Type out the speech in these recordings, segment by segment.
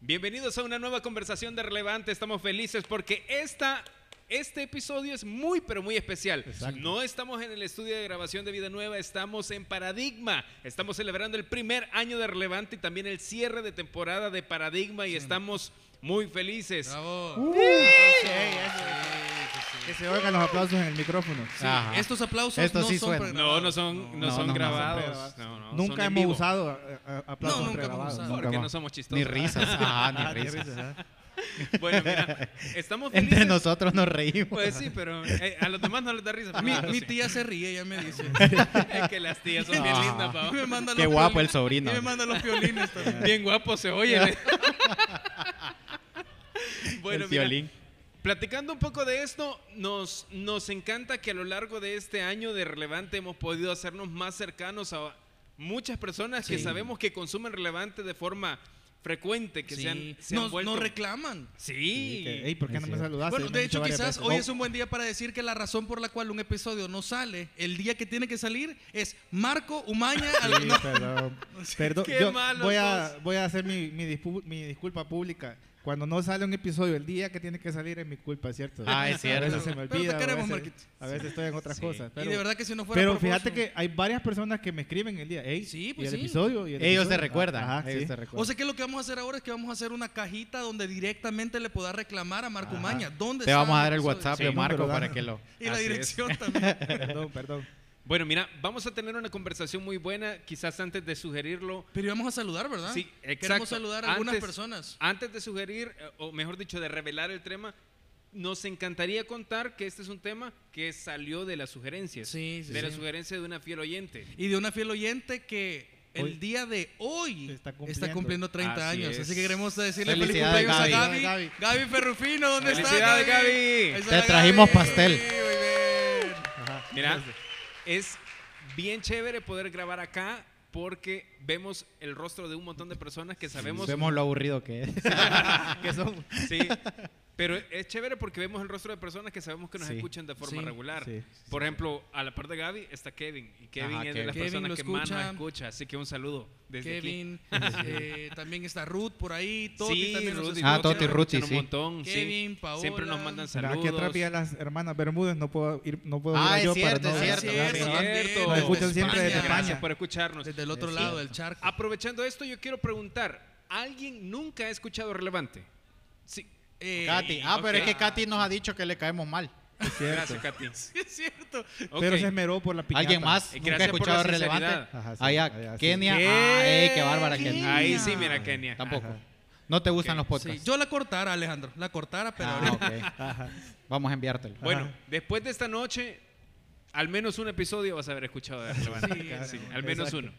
Bienvenidos a una nueva conversación de Relevante. Estamos felices porque esta, este episodio es muy, pero muy especial. Exacto. No estamos en el estudio de grabación de Vida Nueva, estamos en Paradigma. Estamos celebrando el primer año de Relevante y también el cierre de temporada de Paradigma y estamos muy felices. Bravo. Que se oigan los aplausos en el micrófono. Sí, Ajá. estos aplausos Esto no sí son pregrabados. No, no son, no, No, son no, grabados. No, no, son nunca en hemos vivo. usado eh, eh, aplausos No, nunca hemos pregrabados. usado. Porque no somos chistosos. Ni risas. Ajá, ni Ah, ni risas. ajá. Bueno, mira, estamos felices. Entre nosotros nos reímos. Pues sí, pero eh, a los demás no les da risa. pero Mi, nosotros mi sí. tía se ríe, ella me dice. Es que las tías son bien Ah. lindas, pa. Me manda Qué los guapo violines- el sobrino. Y me manda los violines también. Bien guapo se oye. ¿eh? bueno, el mira, violín. Platicando un poco de esto, nos, nos encanta que a lo largo de este año de Relevante hemos podido hacernos más cercanos a muchas personas que Sí. sabemos que consumen Relevante de forma frecuente, que se han, Sí. se han Nos, vuelto... nos reclaman. Sí. Sí, que, Ey, ¿por qué no me saludaste? Bueno, de han hecho, quizás veces. hoy Oh, es un buen día para decir que la razón por la cual un episodio no sale el día que tiene que salir es Marco Umaña. al- Sí, no, perdón. Perdón, Qué yo malos voy a, voy a hacer mi, mi, mi disculpa pública. Cuando no sale un episodio el día que tiene que salir es mi culpa, ¿cierto? Ah, es A cierto. veces se me Pero te olvida. o a queremos, veces-. A veces estoy en otras Sí. cosas. Pero, y de verdad que si no fuera pero por fíjate vos, que hay varias personas que me escriben el día. Ey, Sí, y pues el sí. episodio. y el Ellos te episodio. recuerdan. Ajá, ellos sí. te recuerdan. O sea que lo que vamos a hacer ahora es que vamos a hacer una cajita donde directamente le pueda reclamar a Marco Ajá. Umaña. ¿Dónde te está vamos a dar el episodio? WhatsApp de Marco para que lo. Y la es. dirección también. Perdón, perdón. Bueno, mira, vamos a tener una conversación muy buena. Quizás antes de sugerirlo, Pero íbamos a saludar, ¿verdad? Sí, exacto. Queremos saludar a algunas Antes- personas. Antes de sugerir, eh, o mejor dicho, de revelar el tema, nos encantaría contar que este es un tema que salió de las sugerencias. Sí, sí, de la sugerencia de una fiel oyente. Y de una fiel oyente que el Hoy- día de hoy Está está cumpliendo. cumpliendo, 30 Así años. es. Así que queremos decirle feliz Felicidades, cumpleaños a Gaby. Gaby. Gaby, Ferrufino, ¿dónde está? Gaby. Está Te trajimos Gaby. pastel. Muy bien. Ajá. Mira, es bien chévere poder grabar acá porque vemos el rostro de un montón de personas que sabemos Vemos lo aburrido que es. que son. Sí, pero es chévere porque vemos el rostro de personas que sabemos que nos Sí. escuchan de forma Sí, regular. sí, Por ejemplo, a la par de Gaby está Kevin. Y Kevin Ajá, es de las Kevin. personas Kevin que más nos escucha. Así que un saludo desde aquí. Kevin, eh, también está Ruth por ahí, Toti sí, también nos Rudy, escucha. Ah, Toti nos Ruti, un montón, sí. Kevin, Paola. Siempre nos mandan saludos. aquí atrás vi a las hermanas Bermúdez, no puedo ir, no puedo Ah, ir yo cierto, para no es cierto, grabar. es cierto. cierto. Nos escuchan siempre España. desde Gracias España. por escucharnos. Desde el otro lado del charco. Aprovechando esto, yo quiero preguntar, ¿alguien nunca ha escuchado Relevante? Sí. Eh, Katy. Ah, pero es que Katy nos ha dicho que le caemos mal. Es cierto. Gracias, Katy. sí, es cierto. Pero se esmeró por la piñata. ¿Alguien más? Y ¿Nunca por escuchado la relevante? Ajá, sí, Allá, allá, sí. Kenia. ¿Qué? Ah, ey, qué bárbara Kenia. Ahí sí, mira, Kenia. Tampoco. Ajá. No te gustan los Sí, podcasts. yo la cortara, Alejandro. La cortara, pero Ah, ahorita- ok. Ajá. Vamos a enviártelo. Bueno, Ajá. después de esta noche, al menos un episodio vas a haber escuchado de Relevante. Sí, Sí, al menos exacto. uno.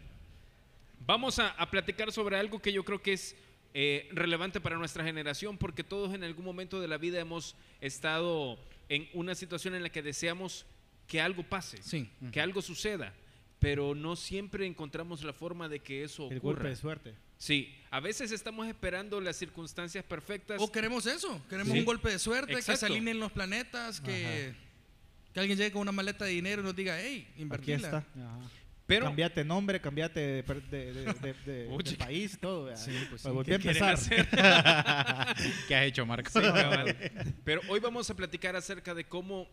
Vamos a, a platicar sobre algo que yo creo que es eh, relevante para nuestra generación, porque todos en algún momento de la vida hemos estado en una situación en la que deseamos que algo pase, Sí. que algo suceda, pero no siempre encontramos la forma de que eso El ocurra. golpe de suerte. Sí, a veces estamos esperando las circunstancias perfectas. O queremos eso. Queremos Sí. un golpe de suerte, que se alineen los planetas, que, que alguien llegue con una maleta de dinero y nos diga, hey, Aquí invertila. está. Ajá. Pero cambiate nombre, cambiate de, de, de, de- de- Uy, de país, todo. Sí, pues sí. ¿qué empezar. hacer? ¿Qué has hecho, Marco? Sí. Pero hoy vamos a platicar acerca de cómo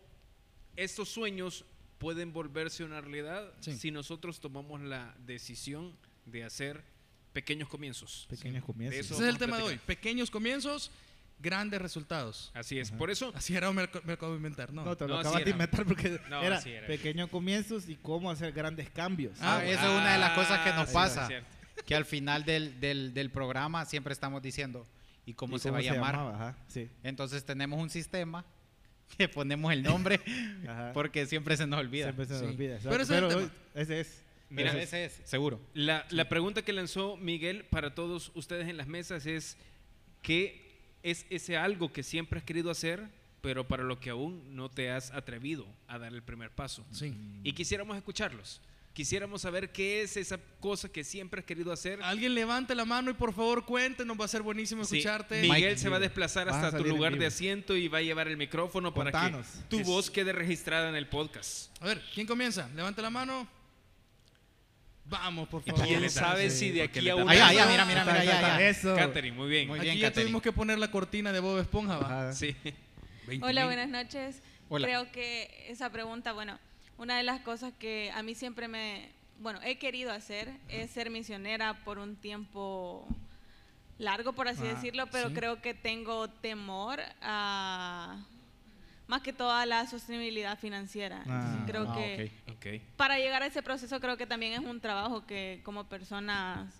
estos sueños pueden volverse una realidad Sí. si nosotros tomamos la decisión de hacer pequeños comienzos. Pequeños comienzos. Ese es el tema de hoy. Pequeños comienzos, grandes resultados. Así es. Por eso, Así era, me, me acabo de inventar, ¿no? No, te lo No, acabas de era. inventar porque No, era, pequeños comienzos y cómo hacer grandes cambios. Ah, Ah, esa es una de las cosas que nos pasa. Que al final del, del, del programa siempre estamos diciendo, ¿y cómo ¿Y se va a llamar? Ajá, sí. Entonces tenemos un sistema que ponemos el nombre porque siempre se nos olvida. Siempre se nos Sí. olvida. Pero ese es Pero ese. Mira, Pero ese es, seguro. La, la pregunta que lanzó Miguel para todos ustedes en las mesas es ¿qué es ese algo que siempre has querido hacer, pero para lo que aún no te has atrevido a dar el primer paso? Sí. Y quisiéramos escucharlos. Quisiéramos saber qué es esa cosa que siempre has querido hacer. Alguien levante la mano y por favor cuéntenos, va a ser buenísimo Sí, escucharte. Miguel Mike, se va a desplazar a hasta tu lugar de asiento y va a llevar el micrófono para que tu Es- voz quede registrada en el podcast. A ver, ¿quién comienza? Levante la mano. Vamos, por favor. ¿Quién sabe sí, si de aquí a un Ahí, ahí, año- mira, mira, mira, ya. Eso. Catherine, muy bien. Muy Aquí bien, ya Catherine. tuvimos que poner la cortina de Bob Esponja, ¿va? Ajá. Sí. 20 Hola, mil. buenas noches. Hola. Creo que esa pregunta, bueno, una de las cosas que a mí siempre me, bueno, he querido hacer es ser misionera por un tiempo largo, por así Ah, decirlo, pero sí. creo que tengo temor a más que todo a la sostenibilidad financiera. Entonces, Ah, creo ah, que para llegar a ese proceso creo que también es un trabajo que como persona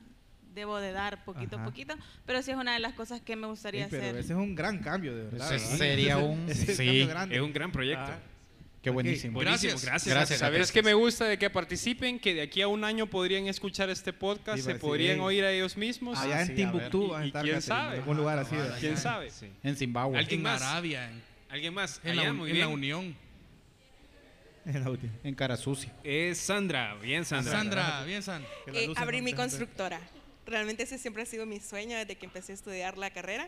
debo de dar poquito Ajá. a poquito, pero sí es una de las cosas que me gustaría Sí, pero hacer. ese es un gran cambio, de verdad. Ese ¿verdad? sería un- Ese es un sí. cambio grande. Es un gran proyecto. Ah. Qué buenísimo. Buenísimo, Gracias. gracias. Gracias. ¿Sabes qué me gusta de que participen? Que de aquí a un año podrían escuchar este podcast, Sí, se podrían oír a ellos mismos. Allá Ah, en sí, a Timbuktu a ¿Y- estar quién sabe? en algún lugar así. ¿verdad? ¿Quién sabe? Sí. En Zimbabue. Alguien En más. Arabia, en, ¿Alguien más? en Allá, la, muy en la bien. Unión. En la última. En cara sucia. Es Sandra. Bien, Sandra. Sandra, bien, San. Que la Eh, mi constructora. Realmente ese siempre ha sido mi sueño desde que empecé a estudiar la carrera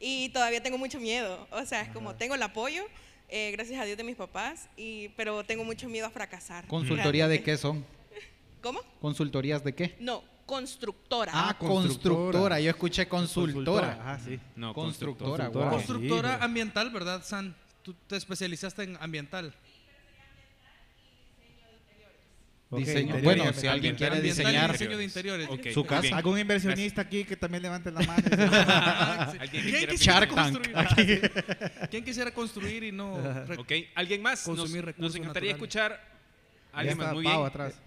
y todavía tengo mucho miedo. O sea, es como tengo el apoyo, eh, gracias a Dios de mis papás, y, pero tengo mucho miedo a fracasar. ¿Consultoría de qué son? ¿Cómo? ¿Consultorías de qué? No, constructora. Ah, constructora. constructora. Yo escuché consultora. Ajá, sí. No, Constructora, constructora. Constructora Sí, ambiental, ¿verdad, San? Tú te especializaste en ambiental. Ok, Diseño. Bueno, y si alguien quiere ambiental diseñar y diseño de interiores. Ok, Su casa. bien. ¿Algún inversionista aquí que también levante la mano? Alguien que ¿Quién quisiera construir? ¿Quién quisiera construir y no Ok, ¿alguien más? Nos, Consumir nos recursos encantaría naturales. escuchar. Alguien más, muy Pau bien. atrás.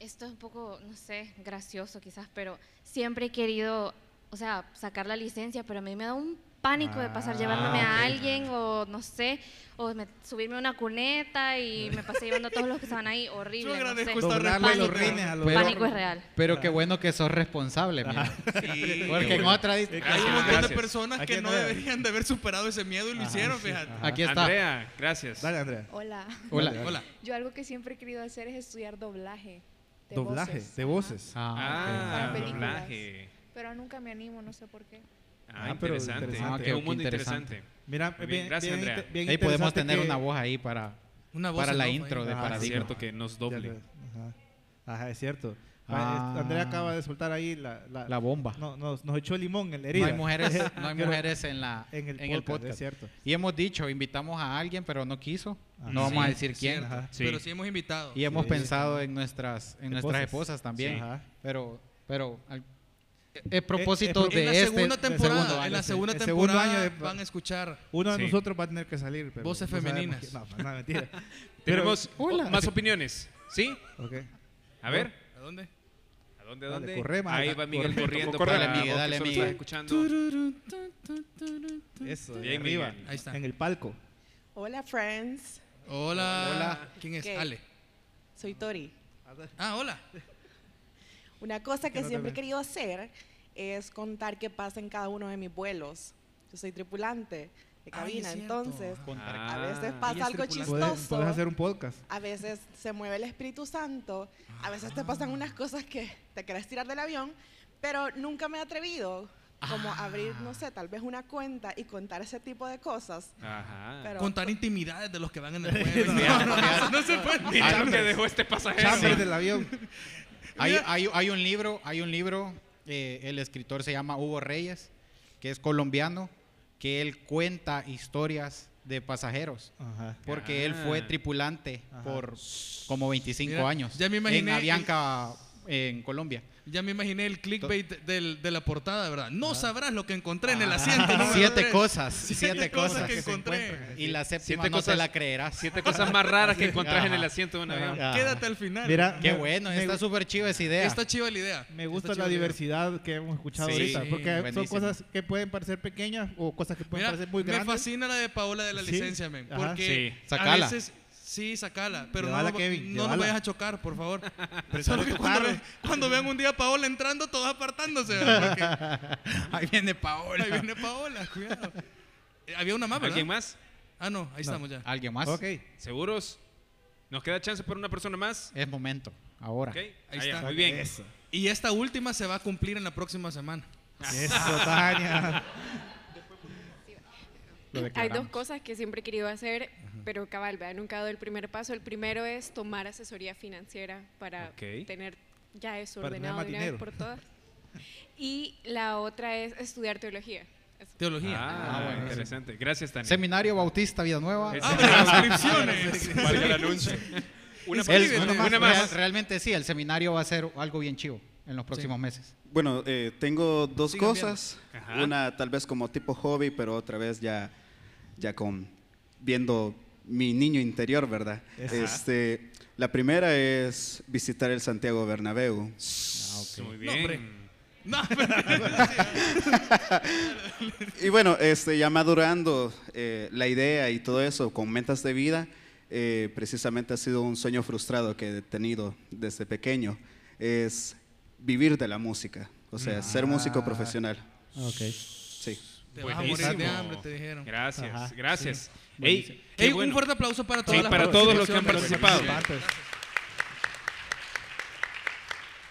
Esto es un poco, no sé, gracioso quizás, pero siempre he querido, o sea, sacar la licencia, pero a mí me da un pánico de pasar Ah, llevándome a alguien o no sé, o me- subirme a una cuneta y me pasé llevando a todos los que estaban ahí, horrible. Yo no sé. Pánico. rines a los Pero- Pánico es real. Pero qué bueno que sos responsable, mira. Porque en otra Hay un montón de personas que no deberían de haber superado ese miedo y lo Ajá, hicieron, sí, fíjate. ajá. Aquí está. Andrea, gracias. Dale, Andrea. Hola. Hola. Hola. Yo algo que siempre he querido hacer es estudiar doblaje. De Doblaje, voces. de voces. Ah, Ah, Para películas. doblaje. Pero nunca me animo, no sé por qué. Ah, Ah, pero interesante. interesante. Es Ah, un mundo qué interesante. interesante. Mira, bien, bien, gracias, bien, Andrea. bien Ahí podemos tener una voz ahí para, Una voz para la intro de Es Paradigma. cierto que nos doble. Ajá. Ajá, es cierto. Ah. Andrea acaba de soltar ahí la, la, La bomba. no, nos, nos echó limón en la No herida. hay mujeres, no hay mujeres en, la, en el, en el podcast, podcast. es cierto. Y hemos dicho, invitamos a alguien, pero no quiso. Ajá. No vamos a Sí, decir quién. Sí. Pero sí hemos invitado. Y hemos Sí. pensado en nuestras, en nuestras Esposas. esposas también. Sí. Ajá. Pero, pero al- es propósito eh, de en la segunda temporada, en la sí. segunda El segundo temporada año de- van a escuchar. Uno de Sí. nosotros va a tener que salir. Pero Voces no femeninas. quién. No, no, mentira. Tenemos más opiniones. ¿Sí? Ok. A ver. ¿A dónde? ¿A dónde, Dale, dónde? corre, Ahí va Miguel corre. corriendo. Corre, para Miguel, dale, solo Miguel. escuchando. Eso, de Bien, arriba. Miguel. Ahí está. En el palco. Hola, friends. Hola. Hola. ¿Quién es? ¿Qué? Ale. Soy Tori. Ah, hola. Una cosa que siempre he querido hacer es contar qué pasa en cada uno de mis vuelos. Yo soy tripulante de cabina, entonces Ah. a veces Ella pasa algo. Puedes, chistoso. puedes hacer un podcast. A veces se mueve el Espíritu Santo, a veces te pasan unas cosas que te querés tirar del avión, pero nunca me he atrevido como a abrir, no sé, tal vez una cuenta y contar ese tipo de cosas. Ajá. Pero Contar intimidades de los que van en el vuelo. No, no, no, no se puede. Lo que dejó este pasajero. Del avión. Hay, hay, hay un libro, hay un libro, eh, el escritor se llama Hugo Reyes, que es colombiano, que él cuenta historias de pasajeros, Ajá. porque él Ah. fue tripulante Ajá. por como 25 Mira, años ya me en Avianca, en Colombia. Ya me imaginé el clickbait del- de la portada, ¿verdad? No sabrás lo que encontré en el asiento. Ah. número Siete tres. cosas, Siete, siete, cosas, cosas. que encontré. Y la séptima Siete no cosas- te la creerás. Siete cosas más raras que encontrás en el asiento de un avión. Quédate al final. Mira, Qué me- bueno, me está súper chiva esa idea. Está chiva la idea. Me gusta la idea. diversidad que hemos escuchado Sí, ahorita, porque son buenísimo. cosas que pueden parecer pequeñas o cosas que pueden Mira, parecer muy me grandes. fascina la de Paola de la Sí. licencia, men. Porque Sí. Sacala. a veces... Sí, sacala. Pero no, Llévala, no, Kevin, no nos vayas a chocar, por favor. Pero Solo que cuando, ve- cuando vean un día a Paola entrando, todos apartándose. Ahí viene Paola. ahí viene Paola, cuidado. Eh, Había una más, ¿verdad? ¿Alguien más? Ah, no, ahí estamos ya. ¿Alguien más? Ok. ¿Seguros? ¿Nos queda chance por una persona más? Es momento, ahora. Ok, Ahí allá, está. Muy bien. Eso. Y esta última se va a cumplir en la próxima semana. Eso, Tania. lo Hay dos cosas que siempre he querido hacer, pero cabal, ¿verdad? nunca he dado el primer paso. El primero es tomar asesoría financiera para tener ya eso Para ordenado de una vez por todas. Y la otra es estudiar teología. Eso. Teología. Ah, bueno, interesante. Gracias, Tania. Seminario Bautista Vida Nueva. Es- Abre inscripciones. Valga el anuncio. Una El- real- más. realmente sí, el seminario va a ser algo bien chivo en los próximos meses. Bueno, eh, tengo dos Sigan cosas. Una tal vez como tipo hobby, pero otra vez ya, ya con viendo mi niño interior, ¿verdad? Ajá. Este, la primera es visitar el Santiago Bernabéu. Muy No, bien. hombre. No, Y bueno, este, ya madurando eh, la idea y todo eso con metas de vida, eh, precisamente ha sido un sueño frustrado que he tenido desde pequeño, es vivir de la música, o sea, ser músico Ah. profesional. Ok. Sí. te vas a morir de Buenísimo. hambre, te dijeron. Gracias, Ajá, gracias. Buenísimo. Ey, Ey, bueno. Un fuerte aplauso para todas Sí, las para todos los que han participado.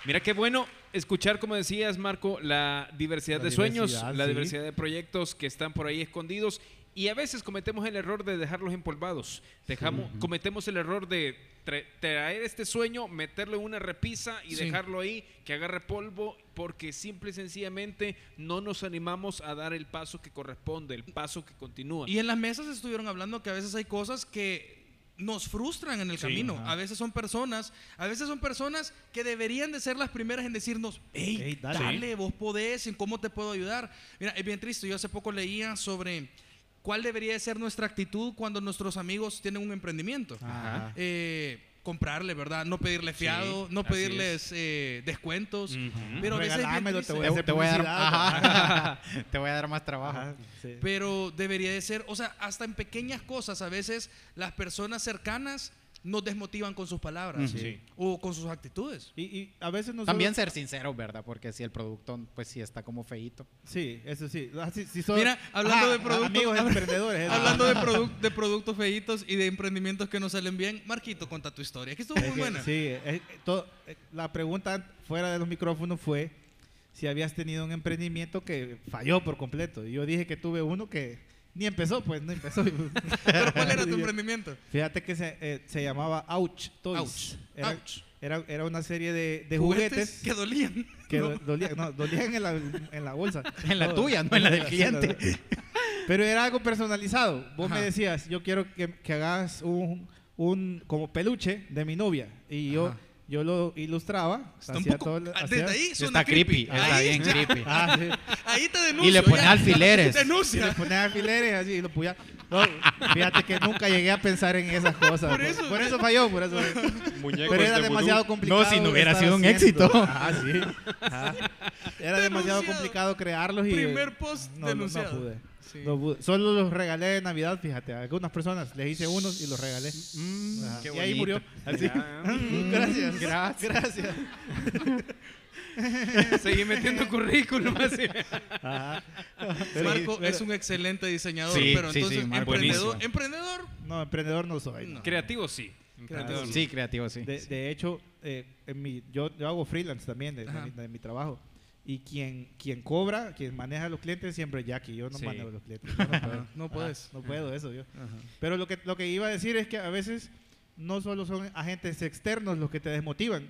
Mira qué bueno escuchar, como decías, Marco, la diversidad La de sueños, diversidad, la sí. diversidad de proyectos que están por ahí escondidos y a veces cometemos el error de dejarlos empolvados. Dejamos, Cometemos el error de tra- traer este sueño, meterlo en una repisa y Sí. dejarlo ahí que agarre polvo porque simple y sencillamente no nos animamos a dar el paso que corresponde, el paso que continúa. Y en las mesas estuvieron hablando que a veces hay cosas que nos frustran en el Sí. camino. A veces son personas, a veces son personas que deberían de ser las primeras en decirnos, hey, Ey, dale, dale". vos podés, ¿en cómo te puedo ayudar? Mira, es bien triste, yo hace poco leía sobre cuál debería de ser nuestra actitud cuando nuestros amigos tienen un emprendimiento. Ajá. Eh, comprarle, ¿verdad? No pedirle fiado, no pedirles eh, descuentos. Pero a veces te voy a hacer te voy a dar, publicidad. ajá, te voy a dar más trabajo. Ajá, sí. Pero debería de ser, o sea, hasta en pequeñas cosas, a veces las personas cercanas nos desmotivan con sus palabras. Sí. o con sus actitudes. Y, y a veces no También solo- ser sincero, ¿verdad? Porque si el producto, pues sí está como feíto. Sí, eso sí. Ah, sí, sí son- Mira, hablando de productos- Amigos emprendedores. eso. Hablando de, produ- de productos feitos y de emprendimientos que no salen bien, Marquito, cuenta tu historia, que estuvo Es muy que, buena. Sí, es- todo- eh, la pregunta fuera de los micrófonos fue si habías tenido un emprendimiento que falló por completo. Y yo dije que tuve uno que ni empezó, pues no empezó. Pero ¿cuál era tu emprendimiento? Fíjate que se, eh, se llamaba Ouch Toys. Ouch, Era, ouch. Era, era una serie de, de juguetes, que dolían. que do- dolían, no, dolían en la, en la bolsa. En la tuya, no en la del cliente. Pero era algo personalizado. Vos Ajá. me decías, yo quiero que, que hagas un, un como peluche de mi novia. Y Ajá. yo lo ilustraba. Está un hacía poco, todo- ah, hacía- desde ahí suena Está creepy, está Ahí bien ya- creepy. Ah, sí. Ahí te denuncio. Y le pone alfileres. Y le Denuncia. ponía alfileres así y lo puya- No, fíjate que nunca llegué a pensar en esas cosas. Por eso- por eso falló, por eso. Muñecos Pero era de demasiado vudú. complicado. No, si no hubiera sido un haciendo. éxito. Ah, sí. Ajá. Era demasiado Denunciado. complicado crearlos y Primer post no, no- denunciado. No, pude. Sí. No pude. Solo los regalé de Navidad, fíjate. A algunas personas les hice unos y los regalé. Mm, qué y ahí murió. Así. Mm, gracias. Gracias. Gracias. Seguí metiendo currículum así. Ajá. Marco Pero- es un excelente diseñador, Sí, pero sí, sí, entonces emprendedor, emprendedor, No, emprendedor no soy. no. Creativo sí. Emprendedor no. Sí, creativo, sí. De, de hecho, eh, en mi, yo, yo hago freelance también de, de mi trabajo. Y quien, quien cobra, quien maneja a los clientes siempre es Jackie. Yo no Sí. manejo a los clientes. Yo no, puedo. No puedes. Ajá, no puedo eso yo. Pero lo que, lo que iba a decir es que a veces no solo son agentes externos los que te desmotivan.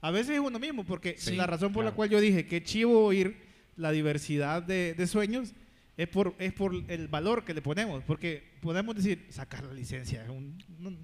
A veces es uno mismo, porque Sí, la razón por la claro. cual yo dije que chivo oír la diversidad de, de sueños es por, es por el valor que le ponemos. Porque podemos decir, sacar la licencia es un-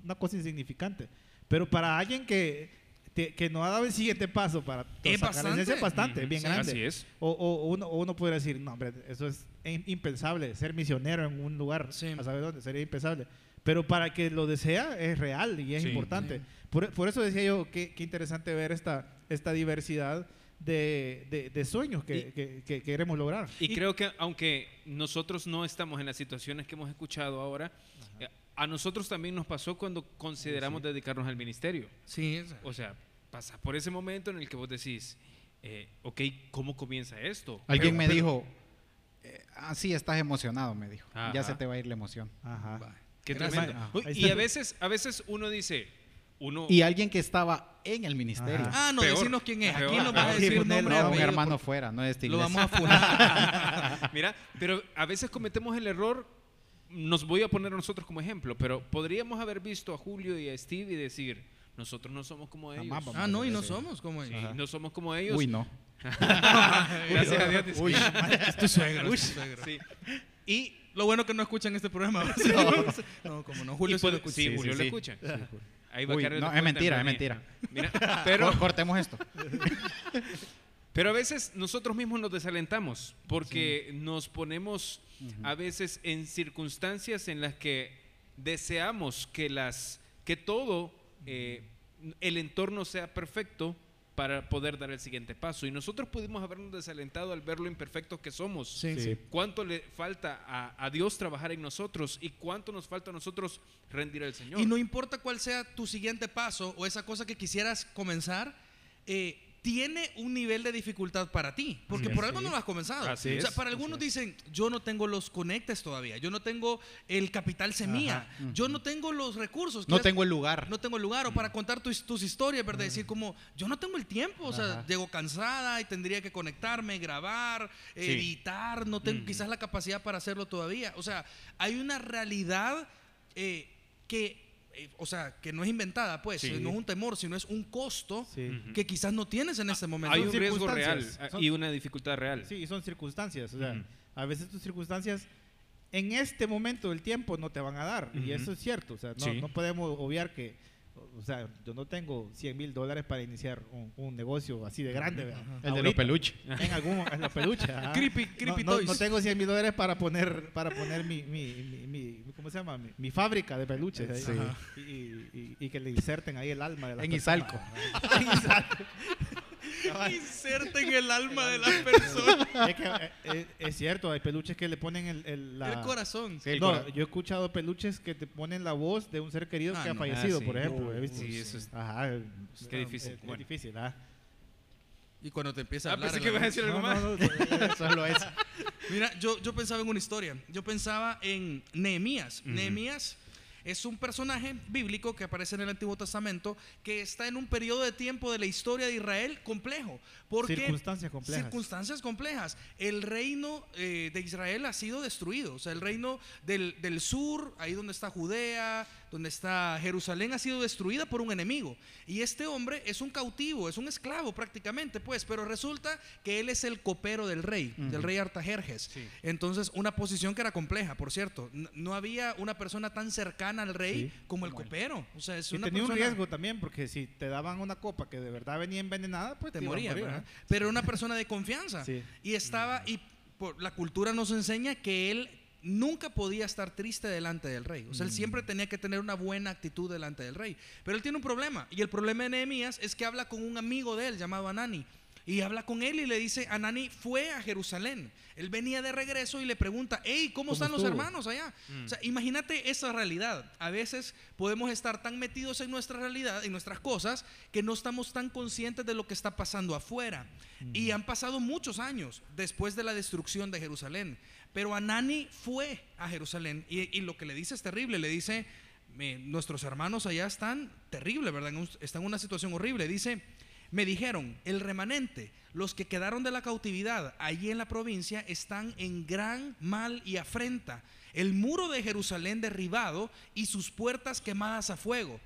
una cosa insignificante. Pero para alguien que, te- que no ha dado el siguiente paso para Es licencia es bastante. bastante, es bien Sí, grande. Así es. O, o- uno, uno podría decir, no, hombre, eso es im- impensable, ser misionero en un lugar, Sí. a saber dónde, sería impensable. Pero para que lo desea es real y es Sí. importante. Por, por eso decía yo, qué, qué interesante ver esta, esta diversidad de, de- de sueños que, Y- que- que queremos lograr. Y, creo que aunque nosotros no estamos en las situaciones que hemos escuchado ahora, eh, a nosotros también nos pasó cuando consideramos dedicarnos al ministerio. Sí, O sea, pasas por ese momento en el que vos decís, eh, ok, ¿cómo comienza esto? Alguien Pero- me pero- dijo, eh, así estás emocionado, me dijo. Ya Ajá. se te va a ir la emoción. Ajá. Qué tremendo. Ah, Uy, Y a veces, a veces uno dice, uno... Y alguien que estaba en el ministerio. Ajá. Ah, no, Peor. decinos quién es. Aquí nos vas a Ah, decir nombre No, un hermano porque fuera, no esta Lo vamos a funar. Mira, pero a veces cometemos el error nos voy a poner a nosotros como ejemplo, pero podríamos haber visto a Julio y a Steve y decir, nosotros no somos como ellos. Jamás vamos Ah, no, y no somos como Sí, ellos. no somos como ellos. Uy, no. Gracias a Dios. dice. Uy, es tu suegro, es tu suegro. Sí. Y, Lo bueno que no escuchan este programa. no, como no. Julio y sí lo pod- escucha. sí, Sí, Julio sí, lo sí. escucha. Ahí va Uy, a caer no, la es mentira, en es mentira. Mira, pero, Cor- Cortemos esto. pero a veces nosotros mismos nos desalentamos porque nos ponemos a veces en circunstancias en las que deseamos que las que todo eh, el entorno sea perfecto para poder dar el siguiente paso y nosotros pudimos habernos desalentado al ver lo imperfectos que somos Sí. Sí. cuánto le falta a, a Dios trabajar en nosotros y cuánto nos falta a nosotros rendir al Señor Y no importa cuál sea tu siguiente paso o esa cosa que quisieras comenzar, eh, tiene un nivel de dificultad para ti, porque Sí, por sí. algo no lo has comenzado. Así o sea, es, para algunos dicen, yo no tengo los conectes todavía, yo no tengo el capital semilla, Ajá. yo no tengo los recursos. No tengo el lugar. no tengo el lugar o para contar tus, tus historias, ¿verdad? Decir como, yo no tengo el tiempo, o sea, Ajá. llego cansada y tendría que conectarme, grabar, editar, no tengo quizás la capacidad para hacerlo todavía. O sea, hay una realidad eh, que, eh, o sea, que no es inventada, pues, Sí. no es un temor, sino es un costo Sí. Que quizás no tienes en este momento. hay un riesgo real ah, Son- y una dificultad real Sí, son circunstancias. O sea, a veces tus circunstancias en este momento del tiempo no te van a dar. Y eso es cierto. O sea, no, Sí. no podemos obviar que, o sea, yo no tengo 100 mil dólares para iniciar un, un negocio así de grande. ¿verdad? El de los peluches. En algún en los peluches. Creepy- No- creepy no, toys. no tengo 100 mil dólares para poner, para poner mi, mi, mi, mi- ¿cómo se llama? Mi, mi fábrica de peluches. ahí. Sí. Ajá. Y, y- y que le inserten ahí el alma de la En Izalco. En Izalco. Inserten el alma de las personas. es, que, eh, eh, es cierto, hay peluches que le ponen el, el- la- El corazón. Sí, el no, cora- yo he escuchado peluches que te ponen la voz de un ser querido Ah, que ha fallecido, Ah, sí. por ejemplo. Uh, sí, eso es- Ajá, eh, Qué no, difícil. Es, es Bueno. difícil, ah. Y cuando te empieza a ah hablar. pensé en que ibas a decir algo No, más no, no, Solo eso. Mira, yo, yo pensaba en una historia. Yo pensaba en Nehemías. Nehemías es un personaje bíblico que aparece en el Antiguo Testamento que está en un periodo de tiempo de la historia de Israel complejo. Porque Circunstancias complejas. Circunstancias complejas. El reino eh, de Israel ha sido destruido. O sea, el reino del, del sur, ahí donde está Judea, donde está Jerusalén, ha sido destruida por un enemigo. Y este hombre es un cautivo, es un esclavo prácticamente, pues. Pero resulta que él es el copero del rey, del rey Artajerjes. Entonces, una posición que era compleja, por cierto. No había una persona tan cercana al rey Sí. como el copero. O sea, es Y una tenía un riesgo también, porque si te daban una copa que de verdad venía envenenada, pues te moría. Pero era una persona de confianza. Sí. Y estaba, y por, la cultura nos enseña que él nunca podía estar triste delante del rey. O sea, Mm. él siempre tenía que tener una buena actitud delante del rey. Pero él tiene un problema. Y el problema de Nehemías es que habla con un amigo de él llamado Anani. Y habla con él y le dice, Anani fue a Jerusalén. Él venía de regreso y le pregunta, hey, ¿cómo, ¿Cómo están los hermanos allá? O sea, imagínate esa realidad. A veces podemos estar tan metidos en nuestra realidad, en nuestras cosas, que no estamos tan conscientes de lo que está pasando afuera. Y han pasado muchos años después de la destrucción de Jerusalén. Pero Anani fue a Jerusalén y, lo que le dice es terrible. Le dice, "Me- nuestros hermanos allá están terrible, ¿verdad? Están en una situación horrible. Dice, me dijeron, el remanente, los que quedaron de la cautividad allí en la provincia están en gran mal y afrenta. El muro de Jerusalén derribado y sus puertas quemadas a fuego.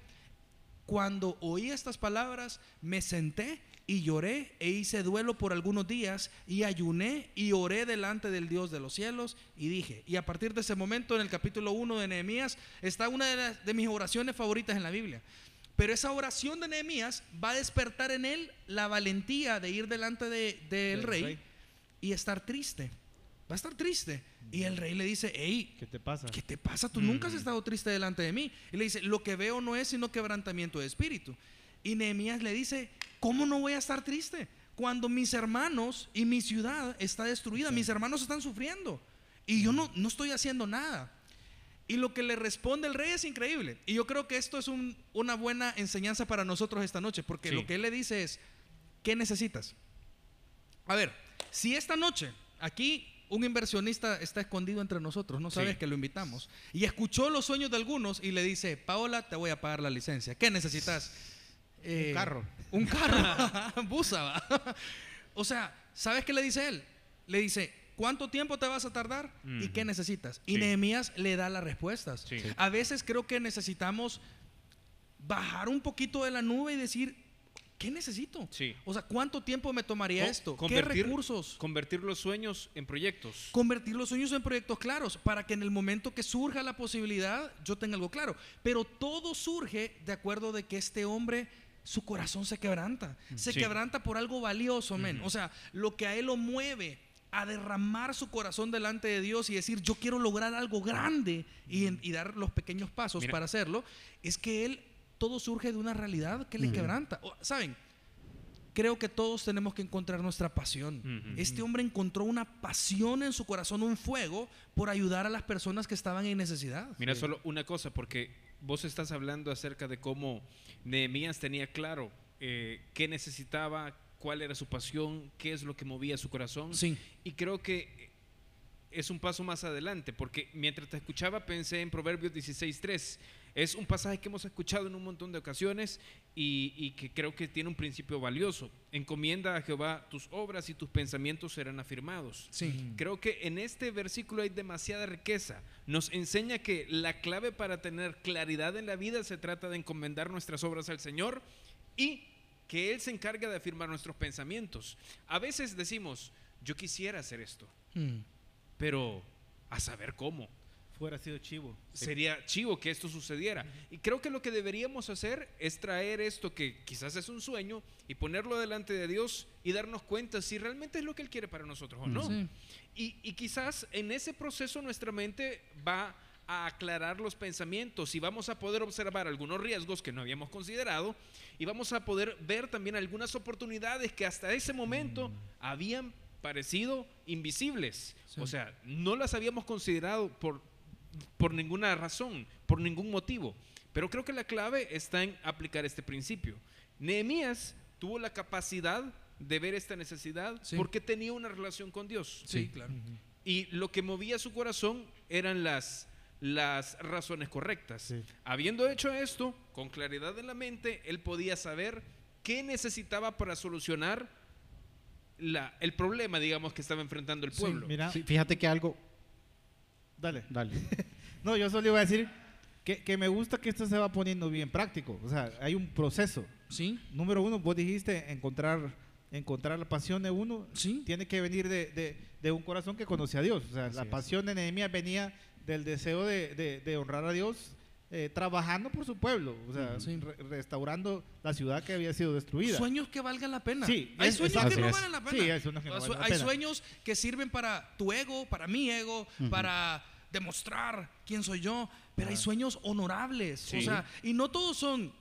Cuando oí estas palabras, me senté y lloré e hice duelo por algunos días y ayuné y oré delante del Dios de los cielos y dije, y a partir de ese momento en el capítulo 1 de Nehemías está una de, las- de mis oraciones favoritas en la Biblia. Pero esa oración de Nehemías va a despertar en él la valentía de ir delante de- del Del rey, rey. y estar triste. Va a estar triste. Y el rey le dice, hey, ¿Qué te pasa? ¿qué te pasa? Tú nunca has estado triste delante de mí. Y le dice, lo que veo no es sino quebrantamiento de espíritu. Y Nehemías le dice, ¿cómo no voy a estar triste? Cuando mis hermanos y mi ciudad está destruida, mis hermanos están sufriendo. Y yo no, no estoy haciendo nada. Y lo que le responde el rey es increíble. Y yo creo que esto es un- una buena enseñanza para nosotros esta noche, porque Sí. lo que él le dice es, ¿qué necesitas? A ver, si esta noche aquí un inversionista está escondido entre nosotros, no sabes Sí. que lo invitamos, y escuchó los sueños de algunos y le dice, Paola, te voy a pagar la licencia. ¿Qué necesitas? Eh, Un carro. Un carro. Busa, o sea, ¿sabes qué le dice él? Le dice, ¿cuánto tiempo te vas a tardar? ¿Y qué necesitas? Y. Nehemías le da las respuestas. Sí. A veces creo que necesitamos bajar un poquito de la nube y decir, ¿qué necesito? Sí. O sea, ¿cuánto tiempo me tomaría esto? ¿Qué recursos? Convertir los sueños en proyectos. Convertir los sueños en proyectos claros para que en el momento que surja la posibilidad yo tenga algo claro. Pero todo surge de acuerdo de que este hombre, su corazón se quebranta. Se Sí. quebranta por algo valioso, men. O sea, lo que a él lo mueve a derramar su corazón delante de Dios y decir, yo quiero lograr algo grande y, dar los pequeños pasos Mira. para hacerlo, es que él, todo surge de una realidad que le quebranta. O, ¿Saben? Creo que todos tenemos que encontrar nuestra pasión. Este hombre encontró una pasión en su corazón, un fuego por ayudar a las personas que estaban en necesidad. Mira, solo una cosa, porque vos estás hablando acerca de cómo Nehemías tenía claro eh, qué necesitaba, cuál era su pasión, qué es lo que movía su corazón. Sí. Y creo que es un paso más adelante, porque mientras te escuchaba pensé en Proverbios 16.3. Es un pasaje que hemos escuchado en un montón de ocasiones y, y que creo que tiene un principio valioso. Encomienda a Jehová tus obras y tus pensamientos serán afirmados. Sí. Creo que en este versículo hay demasiada riqueza. Nos enseña que la clave para tener claridad en la vida se trata de encomendar nuestras obras al Señor y que Él se encarga de afirmar nuestros pensamientos. A veces decimos, yo quisiera hacer esto, Mm. pero a saber cómo. Fuera sido chivo. Sería chivo que esto sucediera. Y creo que lo que deberíamos hacer es traer esto que quizás es un sueño y ponerlo delante de Dios y darnos cuenta si realmente es lo que Él quiere para nosotros o no. Sí. Y, y quizás en ese proceso nuestra mente va a aclarar los pensamientos y vamos a poder observar algunos riesgos que no habíamos considerado y vamos a poder ver también algunas oportunidades que hasta ese momento habían parecido invisibles. Sí. O sea, no las habíamos considerado por, por ninguna razón, por ningún motivo. Pero creo que la clave está en aplicar este principio. Nehemías tuvo la capacidad de ver esta necesidad Sí. porque tenía una relación con Dios. Sí, claro. Y lo que movía su corazón eran las, las razones correctas. Sí. Habiendo hecho esto, con claridad en la mente, él podía saber qué necesitaba para solucionar la- el problema, digamos, que estaba enfrentando el Sí, pueblo. Mira, Sí, fíjate que algo. Dale. Dale. No, yo solo iba a decir que, que me gusta que esto se va poniendo bien práctico. O sea, hay un proceso. Sí. Número uno, vos dijiste encontrar, encontrar la pasión de uno. Sí. Tiene que venir de, de- de un corazón que conoce a Dios. O sea, Así la es. pasión de Nehemías venía del deseo de, de- de honrar a Dios, eh, trabajando por su pueblo. O sea, Sí. re- restaurando la ciudad que había sido destruida. Sueños que valgan la pena. Sí, hay es- sueños que no es. valen la pena. Sí, hay sueños que no Hay valen la hay pena. sueños que sirven para tu ego, para mi ego, para demostrar quién soy yo, pero hay sueños honorables. O Sí. sea, y no todos son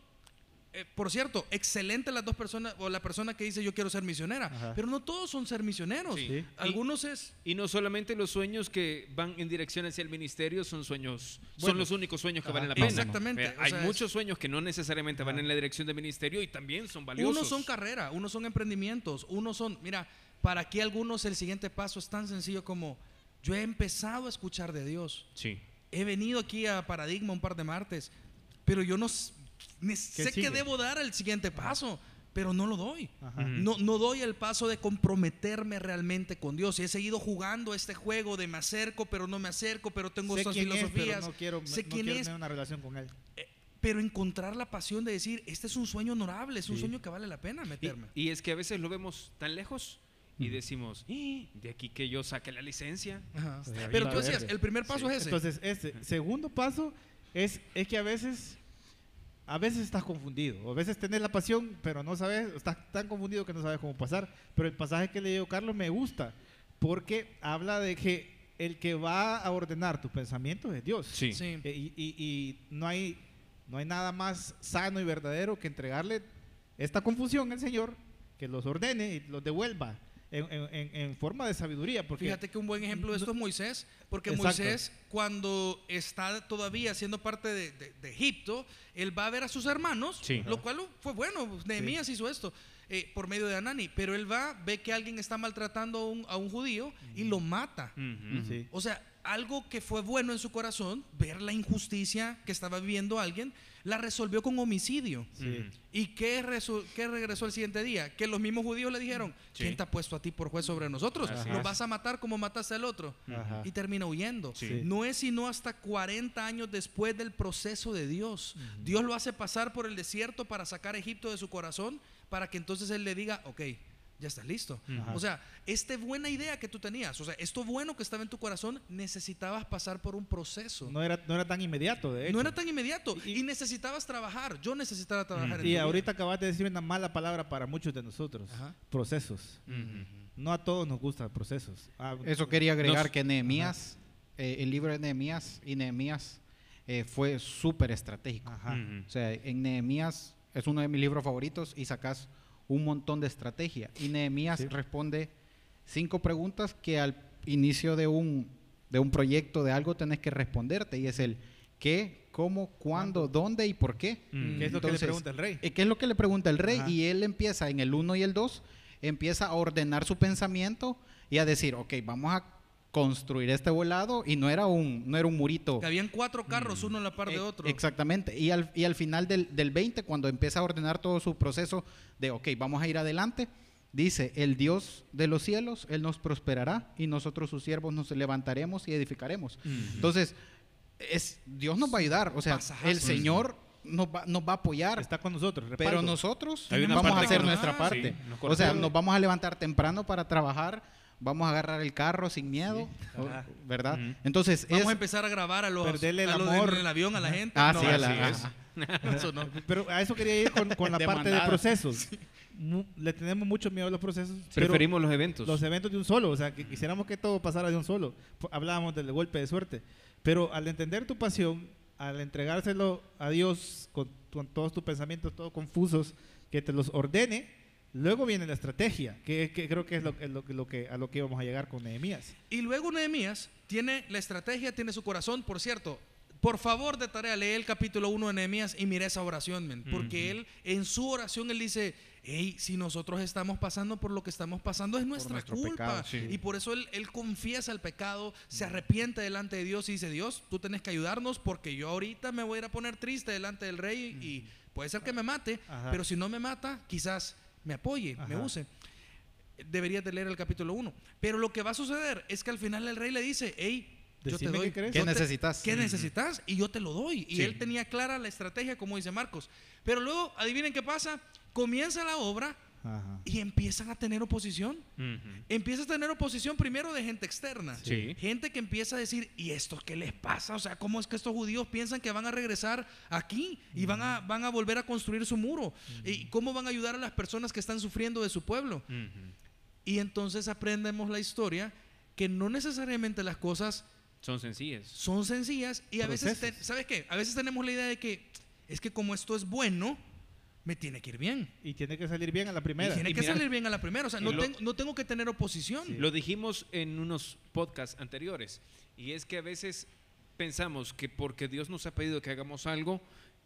eh, por cierto, excelente las dos personas o la persona que dice yo quiero ser misionera, Ajá. pero no todos son ser misioneros. Sí. Sí. Algunos es Y no solamente los sueños que van en dirección hacia el ministerio son sueños, son Bueno. los únicos sueños que Ajá. valen la pena. Exactamente, Eh, o hay sea, es- muchos sueños que no necesariamente van Ajá. en la dirección del ministerio y también son valiosos. Unos son carrera, unos son emprendimientos, unos son, mira, para aquí algunos el siguiente paso es tan sencillo como yo he empezado a escuchar de Dios. Sí. He venido aquí a Paradigma un par de martes, pero yo no sé que sigue? debo dar el siguiente paso, pero no lo doy. Ajá. No, no doy el paso de comprometerme realmente con Dios. Y he seguido jugando este juego de me acerco, pero no me acerco, pero tengo sé estas quién es, filosofías. pero no quiero, sé no quién quiero es, tener una relación con él. pero encontrar la pasión de decir, este es un sueño honorable, es un Sí. sueño que vale la pena Y, meterme. y es que a veces lo vemos tan lejos y decimos, "Eh, de aquí que yo saque la licencia. Ajá. Pues Pero tú decías, el primer paso es ese. Entonces, este segundo paso es, es que a veces, a veces estás confundido. O a veces tenés la pasión, pero no sabes, estás tan confundido que no sabes cómo pasar. Pero el pasaje que leyó Carlos me gusta, porque habla de que el que va a ordenar tus pensamientos es Dios. Sí. Sí. Eh, Y, y- y no, hay, no hay nada más sano y verdadero que entregarle esta confusión al Señor, que los ordene y los devuelva en, en- en- en forma de sabiduría. Porque Fíjate que un buen ejemplo de esto es Moisés, porque Exacto. Moisés cuando está todavía siendo parte de, de- de Egipto, él va a ver a sus hermanos, Sí. lo cual fue bueno, Nehemías hizo esto. eh, por medio de Anani, pero él va, ve que alguien está maltratando a un, a un judío y lo mata. Sí. O sea, algo que fue bueno en su corazón, ver la injusticia que estaba viviendo alguien, la resolvió con homicidio. Sí. ¿Y qué, qué regresó el siguiente día? Que los mismos judíos le dijeron, Sí. ¿quién te ha puesto a ti por juez sobre nosotros? Es. vas a matar como mataste al otro. Ajá. Y termina huyendo. Sí. No es sino hasta 40 años después del proceso de Dios. Dios lo hace pasar por el desierto para sacar a Egipto de su corazón, para que entonces Él le diga, ok, ya estás listo. Ajá. O sea, esta buena idea que tú tenías, o sea, esto bueno que estaba en tu corazón, necesitabas pasar por un proceso. No, No era, no era tan inmediato, de hecho. era tan inmediato Y- y, necesitabas trabajar. Yo necesitaba trabajar en Y ahorita acabas de decir una mala palabra para muchos de nosotros. Ajá. Procesos. No a todos nos gustan procesos. Ah, Eso quería agregar Nos- que Nehemías, eh, el libro de Nehemías y Nehemías eh, fue súper estratégico. Ajá. O sea, en Nehemías es uno de mis libros favoritos y sacas un montón de estrategia. Y Nehemías Sí. responde cinco preguntas que al inicio de un, de un proyecto, de algo, tenés que responderte. Y es el qué, cómo, cuándo, dónde y por qué. Mm. ¿Qué es lo que le Entonces, pregunta el rey? Eh, ¿Qué es lo que le pregunta el rey? Ajá. Y él empieza en el 1 y el 2, empieza a ordenar su pensamiento y a decir, ok, vamos a construir este volado y no era un, no era un murito. Que habían cuatro carros, uno a la par de Eh, otro. Exactamente. Y al, y al final del, del 20, cuando empieza a ordenar todo su proceso de, ok, vamos a ir adelante, dice, el Dios de los cielos, Él nos prosperará y nosotros sus siervos nos levantaremos y edificaremos. Entonces, es, Dios nos va a ayudar. O sea, Pasajazo. el Señor nos va, nos va a apoyar. Está con nosotros. Pero nosotros vamos a hacer nuestra ah, parte. sí, o sea, nos vamos a levantar temprano para trabajar, vamos a agarrar el carro sin miedo, Ajá. ¿verdad? Ujú. Entonces, Vamos es- a empezar a grabar a los, Perderle el a los amor. en el avión a la gente. Ah, No, sí, a la- es. Eso no. Pero a eso quería ir con, con la parte de procesos. Mu- le tenemos mucho miedo a los procesos. pero Preferimos los eventos. los eventos de un solo. O sea, que quisiéramos que todo pasara de un solo. Hablábamos del golpe de suerte. Pero al entender tu pasión, al entregárselo a Dios con, con todos tus pensamientos, todos confusos, que te los ordene, luego viene la estrategia, que, que creo que es lo, es lo que- lo que, a lo que íbamos a llegar con Nehemías. Y luego Nehemías tiene la estrategia, tiene su corazón. Por cierto, por favor de tarea, lee el capítulo 1 de Nehemías y mira esa oración, men, porque él, en su oración, él dice, hey, si nosotros estamos pasando por lo que estamos pasando es nuestra culpa. pecado, sí. Y por eso él, él confiesa el pecado, se arrepiente delante de Dios y dice, Dios, tú tenés que ayudarnos porque yo ahorita me voy a ir a poner triste delante del rey y puede ser que me mate, Ajá. pero si no me mata, quizás me apoye, me use deberías de leer el capítulo 1. Pero lo que va a suceder es que al final el rey le dice, hey, yo te doy. qué. ¿Qué necesitas? ¿Qué necesitas? Y yo te lo doy. Y Sí. él tenía clara la estrategia, como dice Marcos. Pero luego, adivinen qué pasa. Comienza la obra Ajá. y empiezan a tener oposición. Ujú. Empiezas a tener oposición primero de gente externa. Sí. Gente que empieza a decir, ¿y esto qué les pasa? O sea, ¿cómo es que estos judíos piensan que van a regresar aquí y van a, van a volver a construir su muro? ¿Y cómo van a ayudar a las personas que están sufriendo de su pueblo? Y entonces aprendemos la historia que no necesariamente las cosas Son sencillas. son sencillas y a veces, te- ¿sabes qué? A veces tenemos la idea de que es que como esto es bueno, me tiene que ir bien. Y tiene que salir bien a la Y primera. tiene Y que mira- salir bien a la primera. O sea, y no, lo- tengo, no tengo que tener oposición. Lo dijimos en unos podcasts anteriores. Y es que a veces pensamos que porque Dios nos ha pedido que hagamos algo,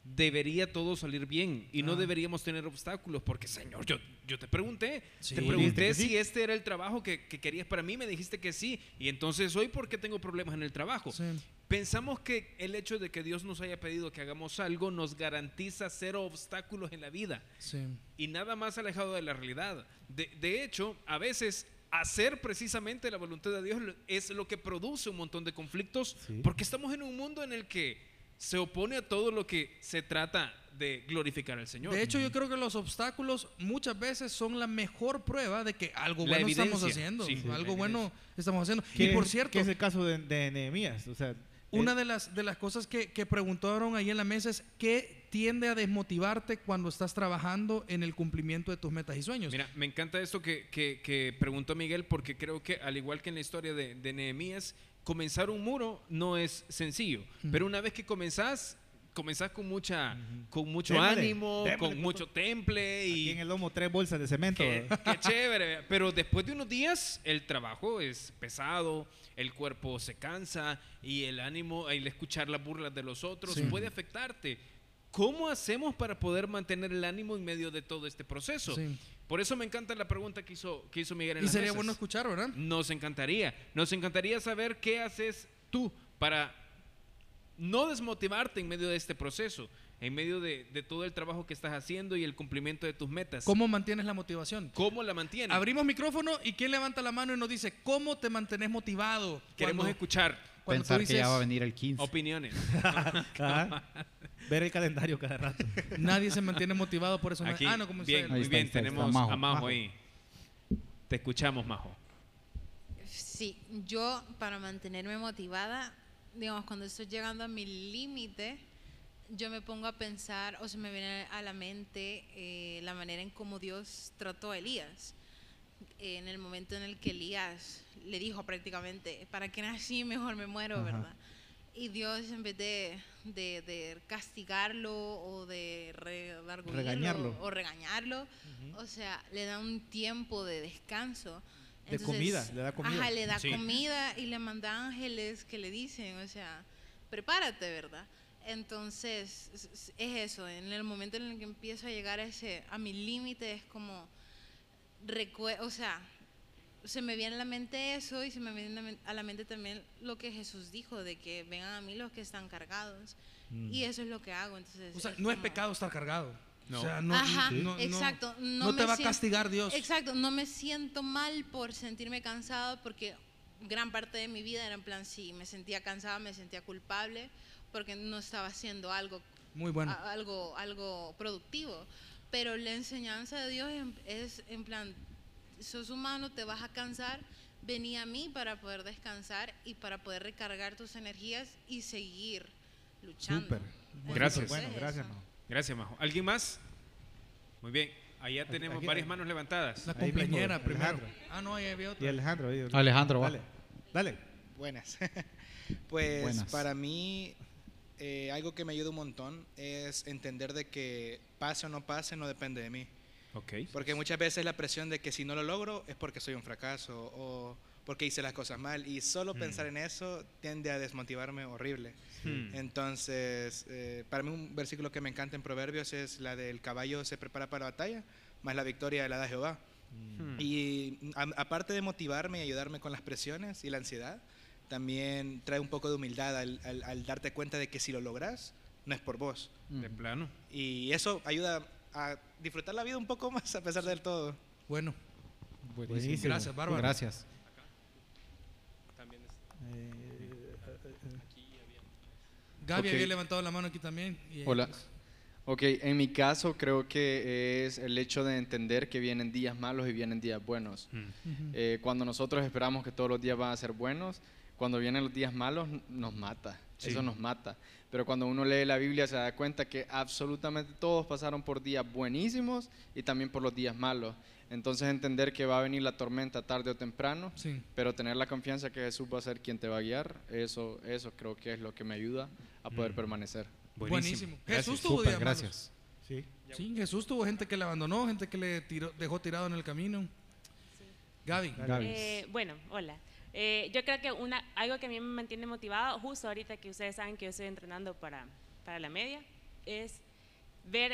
debería todo salir bien y no Ah. deberíamos tener obstáculos. Porque, Señor, yo, yo te pregunté, Sí. te pregunté sí. si este era el trabajo que, que querías para mí, me dijiste que sí. Y entonces hoy, ¿por qué tengo problemas en el trabajo? Sí. Pensamos que el hecho de que Dios nos haya pedido que hagamos algo nos garantiza cero obstáculos en la vida y nada más alejado de la realidad. De, de hecho, a veces hacer precisamente la voluntad de Dios es lo que produce un montón de conflictos porque estamos en un mundo en el que se opone a todo lo que se trata de glorificar al Señor. De hecho, yo creo que los obstáculos muchas veces son la mejor prueba de que algo La bueno estamos haciendo. Sí, sí, algo bueno estamos haciendo. ¿Qué Y por cierto, ¿Qué es el caso de, de Nehemías? O sea, Una eh, de las, de las cosas que, que preguntaron ahí en la mesa es ¿qué tiende a desmotivarte cuando estás trabajando en el cumplimiento de tus metas y sueños? Mira, me encanta esto que, que- que preguntó Miguel porque creo que al igual que en la historia de, de Nehemías, comenzar un muro no es sencillo, pero una vez que comenzás, comenzás con mucha, con mucho ánimo, con mucho temple aquí y en el lomo tres bolsas de cemento. Qué, qué chévere, pero después de unos días el trabajo es pesado, el cuerpo se cansa y el ánimo, el escuchar las burlas de los otros Sí. puede afectarte. ¿Cómo hacemos para poder mantener el ánimo en medio de todo este proceso? Sí. Por eso me encanta la pregunta que hizo, que hizo Miguel en Y las sería mesas. bueno escuchar, ¿verdad? Nos encantaría. Nos encantaría saber qué haces tú para no desmotivarte en medio de este proceso, en medio de, de todo el trabajo que estás haciendo y el cumplimiento de tus metas. ¿Cómo mantienes la motivación? ¿Cómo la mantienes? Abrimos micrófono y quién levanta la mano y nos dice cómo te mantenés motivado. Queremos Cuando- escuchar cuando Pensar tú que ya dices, va a venir el 15. opiniones. Ver el calendario cada rato. Nadie se mantiene motivado por eso. Aquí, ah, no, como bien, muy está, bien, está, ahí está. tenemos Majo, a Majo, Majo. ahí. Te escuchamos, Majo. Sí, yo para mantenerme motivada, digamos, cuando estoy llegando a mi límite, yo me pongo a pensar o se me viene a la mente eh, la manera en cómo Dios trató a Elías. Eh, en el momento en el que Elías le dijo prácticamente, ¿para qué nací? Mejor me muero, Ajá. ¿verdad? Y Dios en vez de, de- de castigarlo o de Regañarlo. o regañarlo, o sea, le da un tiempo de descanso. De comida, le da comida. Ajá, le da Sí. comida y le manda ángeles que le dicen, o sea, prepárate, ¿verdad? Entonces, es- es es eso, en el momento en el que empiezo a llegar a ese, a mi límite es como, o sea, se me viene a la mente eso y se me viene a la men- a la mente también lo que Jesús dijo, de que vengan a mí los que están cargados. Mm. Y eso es lo que hago, entonces... O sea, es no es pecado estar cargado. No. O sea, no, Ajá, no- no- exacto. No, No, te me va a siento- castigar Dios. Exacto, no me siento mal por sentirme cansado porque gran parte de mi vida era en plan, sí, me sentía cansada, me sentía culpable porque no estaba haciendo algo, Muy bueno. a- algo, algo productivo. Pero la enseñanza de Dios en- es en plan, sos humano, te vas a cansar, vení a mí para poder descansar y para poder recargar tus energías y seguir luchando. Súper. Gracias. Bueno, gracias. Majo. Gracias, Majo. ¿Alguien más? Muy bien. Allá tenemos aquí- varias manos levantadas. La cumpleañera primero. Alejandro. Ah, no, ahí había Y otra. Alejandro. ahí. Alejandro, va. Dale. Dale. Buenas. pues Buenas. para mí, eh, algo que me ayuda un montón es entender de que pase o no pase no depende de mí. Ok. Porque muchas veces la presión de que si no lo logro es porque soy un fracaso o porque hice las cosas mal. Y solo Mm. pensar en eso tiende a desmotivarme horrible. Hmm. Entonces, eh, para mí un versículo que me encanta en Proverbios es la del caballo se prepara para la batalla, más la victoria la da Jehová. Hmm. Y a- aparte de motivarme y ayudarme con las presiones y la ansiedad, también trae un poco de humildad al, al- al darte cuenta de que si lo logras, no es por vos. De plano. Y eso ayuda a disfrutar la vida un poco más a pesar del todo. Bueno, Buenísimo. gracias, Bárbara. Gracias. Eh, Gaby Ok. había levantado la mano aquí también. y- Hola. Ok, en mi caso creo que es el hecho de entender que vienen días malos y vienen días buenos. Ujú. Eh, cuando nosotros esperamos que todos los días van a ser buenos, cuando vienen los días malos nos mata, Sí. eso nos mata. Pero cuando uno lee la Biblia se da cuenta que absolutamente todos pasaron por días buenísimos y también por los días malos. Entonces entender que va a venir la tormenta tarde o temprano, Sí. pero tener la confianza que Jesús va a ser quien te va a guiar, eso, eso creo que es lo que me ayuda a poder Mm. permanecer. Buenísimo. Gracias. Jesús tuvo días malos. gracias. sí. Sí, Jesús tuvo gente que le abandonó, gente que le tiró- dejó tirado en el camino. Gaby. Gaby. Eh, bueno, hola. Eh, yo creo que una, algo que a mí me mantiene motivado, justo ahorita que ustedes saben que yo estoy entrenando para, para la media, es ver,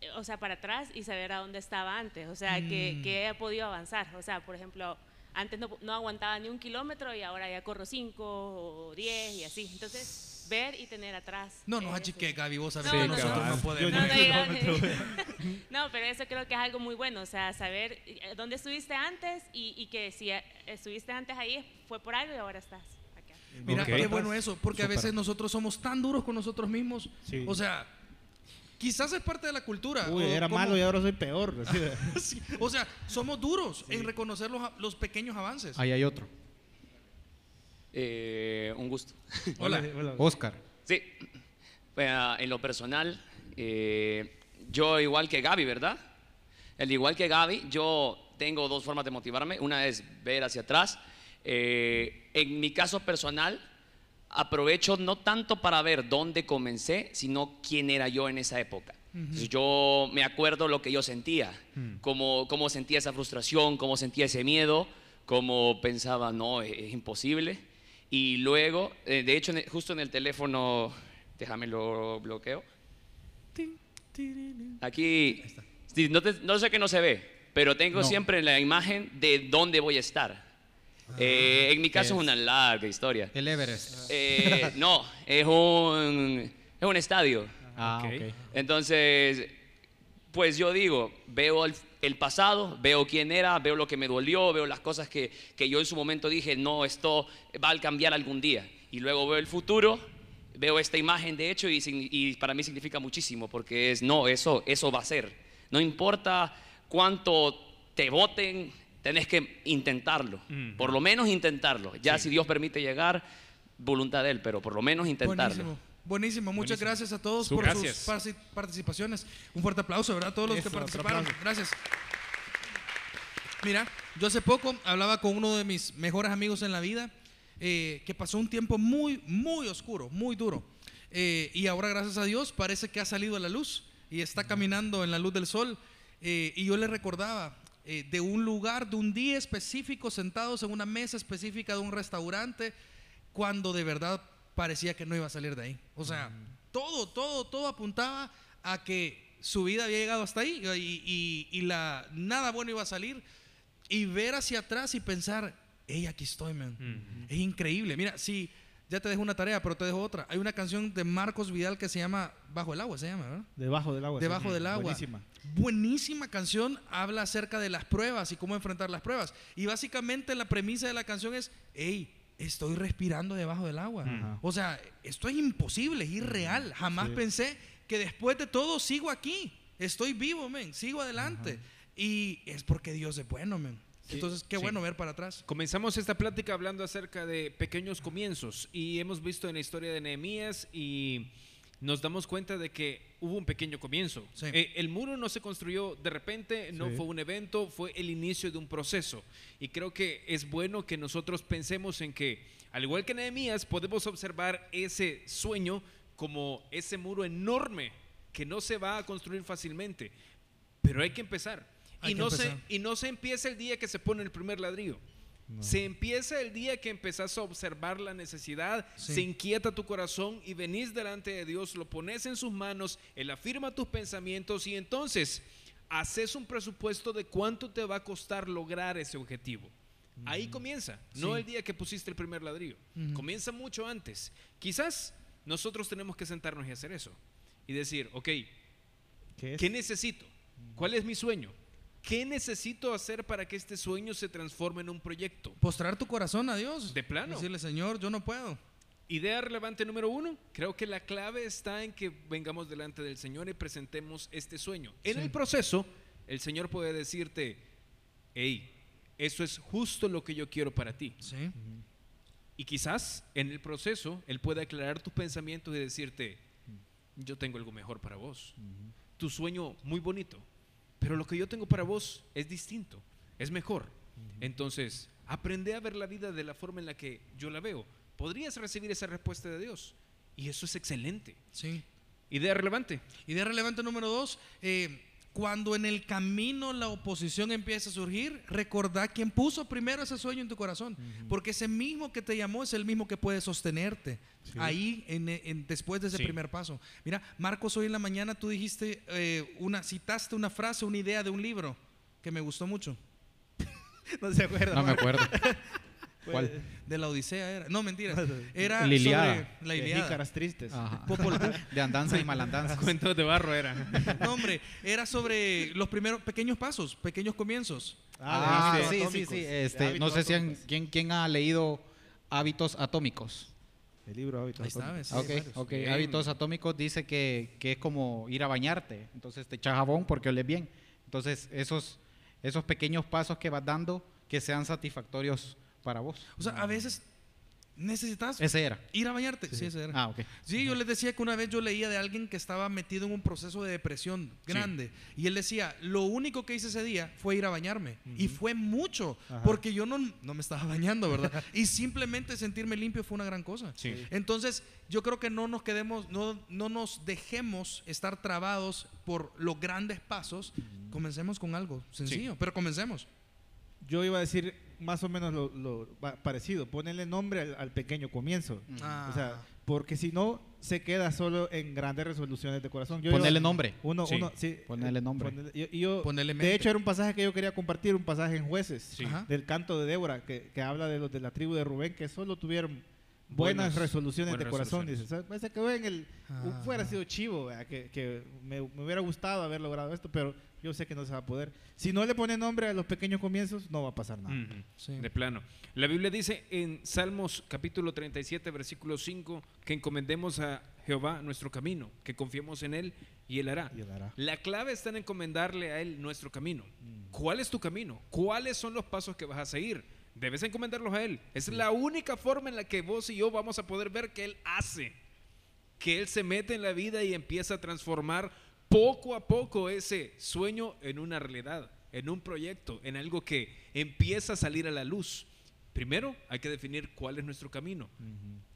eh, o sea, para atrás y saber a dónde estaba antes, o sea, que, Mm. que he podido avanzar. O sea, por ejemplo, antes no, no aguantaba ni un kilómetro y ahora ya corro cinco o diez y así. Entonces, ver y tener atrás. No nos eh, achique, Gaby, vos sabés No, que no, nosotros no no, no, no, pero eso creo que es algo muy bueno, o sea, saber eh, dónde estuviste antes y, y que si eh, estuviste antes ahí fue por algo y ahora estás acá. Mira, qué bueno eso, porque a veces nosotros somos tan duros con nosotros mismos. Sí. O sea, quizás es parte de la cultura. Uy, o era como- malo y ahora soy peor. Sí, O sea, somos duros en reconocer los, los pequeños avances. Ahí hay otro. Eh, un gusto. Hola. Hola. Oscar. Sí, Bueno, en lo personal, eh, yo igual que Gaby, ¿verdad? El igual que Gaby, yo tengo dos formas de motivarme. Una es ver hacia atrás. Eh, en mi caso personal, aprovecho no tanto para ver dónde comencé, sino quién era yo en esa época. Entonces, yo me acuerdo lo que yo sentía, cómo, cómo sentía esa frustración, cómo sentía ese miedo, cómo pensaba, no, es, es imposible. Y luego, eh, de hecho, en el- justo en el teléfono, déjame lo bloqueo. Aquí, no, te- no sé que no se ve. pero tengo No. siempre la imagen de dónde voy a estar. Eh, en mi caso es es? una larga historia. El Everest. Eh, no, es un, es un estadio. Ah, ok. Entonces, pues yo digo, veo el, el pasado, veo quién era, veo lo que me dolió, veo las cosas que, que yo en su momento dije, no, esto va a cambiar algún día. Y luego veo el futuro, veo esta imagen de hecho y, para mí significa muchísimo porque es, no, eso, eso va a ser. No importa cuánto te voten, tenés que intentarlo. Por lo menos intentarlo. Ya si Dios permite llegar, voluntad de Él, pero por lo menos intentarlo. Buenísimo. Buenísimo, muchas Buenísimo. gracias a todos por Gracias. sus participaciones. Un fuerte aplauso, ¿verdad? A todos los Eso, que participaron. Gracias. Mira, yo hace poco hablaba con uno de mis mejores amigos en la vida eh, que pasó un tiempo muy, muy oscuro, muy duro. Eh, y ahora, gracias a Dios, parece que ha salido a la luz y está caminando en la luz del sol. Eh, y yo le recordaba de un lugar, de un día específico, sentados en una mesa específica de un restaurante, cuando de verdad parecía que no iba a salir de ahí. O sea, todo, todo, todo apuntaba a que su vida había llegado hasta ahí y, y- y la, nada bueno iba a salir. Y ver hacia atrás y pensar, hey, aquí estoy, man. Es increíble. Mira, sí, ya te dejo una tarea, pero te dejo otra. Hay una canción de Marcos Vidal que se llama Bajo el agua, se llama, ¿verdad? Debajo del agua. sí. Debajo del agua. Buenísima. Buenísima canción, habla acerca de las pruebas y cómo enfrentar las pruebas. Y básicamente la premisa de la canción es, hey, estoy respirando debajo del agua. Ajá. O sea, esto es imposible, es irreal. Jamás Sí. pensé que después de todo sigo aquí. Estoy vivo, men, sigo adelante. Y es porque Dios es bueno, men. Sí, Entonces, qué sí. bueno ver para atrás. Comenzamos esta plática hablando acerca de pequeños comienzos y hemos visto en la historia de Nehemías y nos damos cuenta de que hubo un pequeño comienzo. Eh, el muro no se construyó de repente, no Sí. fue un evento, fue el inicio de un proceso. Y creo que es bueno que nosotros pensemos en que, al igual que Nehemías, podemos observar ese sueño como ese muro enorme que no se va a construir fácilmente, pero hay que empezar. Hay y, que no se, empezar. y no se empieza el día que se pone el primer ladrillo. Se empieza el día que empezás a observar la necesidad, Sí. se inquieta tu corazón y venís delante de Dios, lo pones en sus manos, Él afirma tus pensamientos y entonces haces un presupuesto de cuánto te va a costar lograr ese objetivo. Ahí comienza, no Sí. el día que pusiste el primer ladrillo, comienza mucho antes. Quizás nosotros tenemos que sentarnos y hacer eso y decir, ok. ¿Qué necesito? ¿Cuál es mi sueño? ¿Qué necesito hacer para que este sueño se transforme en un proyecto? Postrar tu corazón a Dios. De plano. Decirle, Señor, yo no puedo. Idea relevante número uno, creo que la clave está en que vengamos delante del Señor y presentemos este sueño. En Sí. el proceso, el Señor puede decirte, hey, eso es justo lo que yo quiero para ti. Sí. Y quizás en el proceso Él puede aclarar tus pensamientos y decirte, yo tengo algo mejor para vos. Tu sueño muy bonito, pero lo que yo tengo para vos es distinto, es mejor. Entonces, aprende a ver la vida de la forma en la que yo la veo. Podrías recibir esa respuesta de Dios. Y eso es excelente. Sí. Idea relevante. Idea relevante número dos, eh, cuando en el camino la oposición empieza a surgir, recordá quién puso primero ese sueño en tu corazón, porque ese mismo que te llamó es el mismo que puede sostenerte ahí en, en- después de ese Sí. primer paso. Mira, Marcos, hoy en la mañana tú dijiste eh, una, citaste una frase, una idea de un libro que me gustó mucho. no se acuerda. No me Marco. acuerdo. Pues, ¿Cuál? De la Odisea era. No, mentira. Era La Iliada. sobre la De Iliada. jícaras tristes. Ajá. Popol- De andanza y malandanza. Cuentos de barro era. No, hombre, era sobre los primeros pequeños pasos, pequeños comienzos. Ah, de sí, sí, atómicos, sí. de Este, no sé si han- atómicos. ¿quién, quién ha leído Hábitos Atómicos. El libro Hábitos Ahí está, Atómicos. ¿ves? Ok, varios. ok. Bien. Hábitos Atómicos dice que, que es como ir a bañarte. Entonces te echas jabón porque oles bien. Entonces esos, esos pequeños pasos que vas dando que sean satisfactorios para vos. O sea, a veces necesitas Ese era. ir a bañarte. Sí, ese era. Ah, ok. Sí, yo les decía que una vez yo leía de alguien que estaba metido en un proceso de depresión grande. Y él decía, lo único que hice ese día fue ir a bañarme. Y fue mucho, Ajá. porque yo no, no me estaba bañando, ¿verdad? y simplemente sentirme limpio fue una gran cosa. Sí. Entonces, yo creo que no nos quedemos, no, no nos dejemos estar trabados por los grandes pasos. Comencemos con algo sencillo, pero comencemos. yo iba a decir más o menos lo, lo pa- parecido. Ponerle nombre al, al pequeño comienzo. Ah. O sea, porque si no, se queda solo en grandes resoluciones de corazón. Yo Ponerle nombre. Uno, Sí. uno, sí. Ponerle nombre. Ponerle- yo- y yo- Ponerle de hecho, era un pasaje que yo quería compartir, un pasaje en Jueces, Sí. Del canto de Débora, que, que habla de los de la tribu de Rubén, que solo tuvieron buenas, Buenas- resoluciones buenas de corazón. resoluciones. Dice, "O sea, se quedó en el... Ah. Fuera sido chivo, que, que me, me hubiera gustado haber logrado esto, pero yo sé que no se va a poder. Si no le pone nombre a los pequeños comienzos, no va a pasar nada. Sí. De plano. La Biblia dice en Salmos capítulo 37, versículo 5, que encomendemos a Jehová nuestro camino, que confiemos en Él y Él hará. Y él hará. La clave está en encomendarle a Él nuestro camino. ¿Cuál es tu camino? ¿Cuáles son los pasos que vas a seguir? Debes encomendarlos a Él. Es la única forma en la que vos y yo vamos a poder ver que Él hace. Que Él se mete en la vida y empieza a transformar poco a poco ese sueño en una realidad, en un proyecto, en algo que empieza a salir a la luz. Primero hay que definir cuál es nuestro camino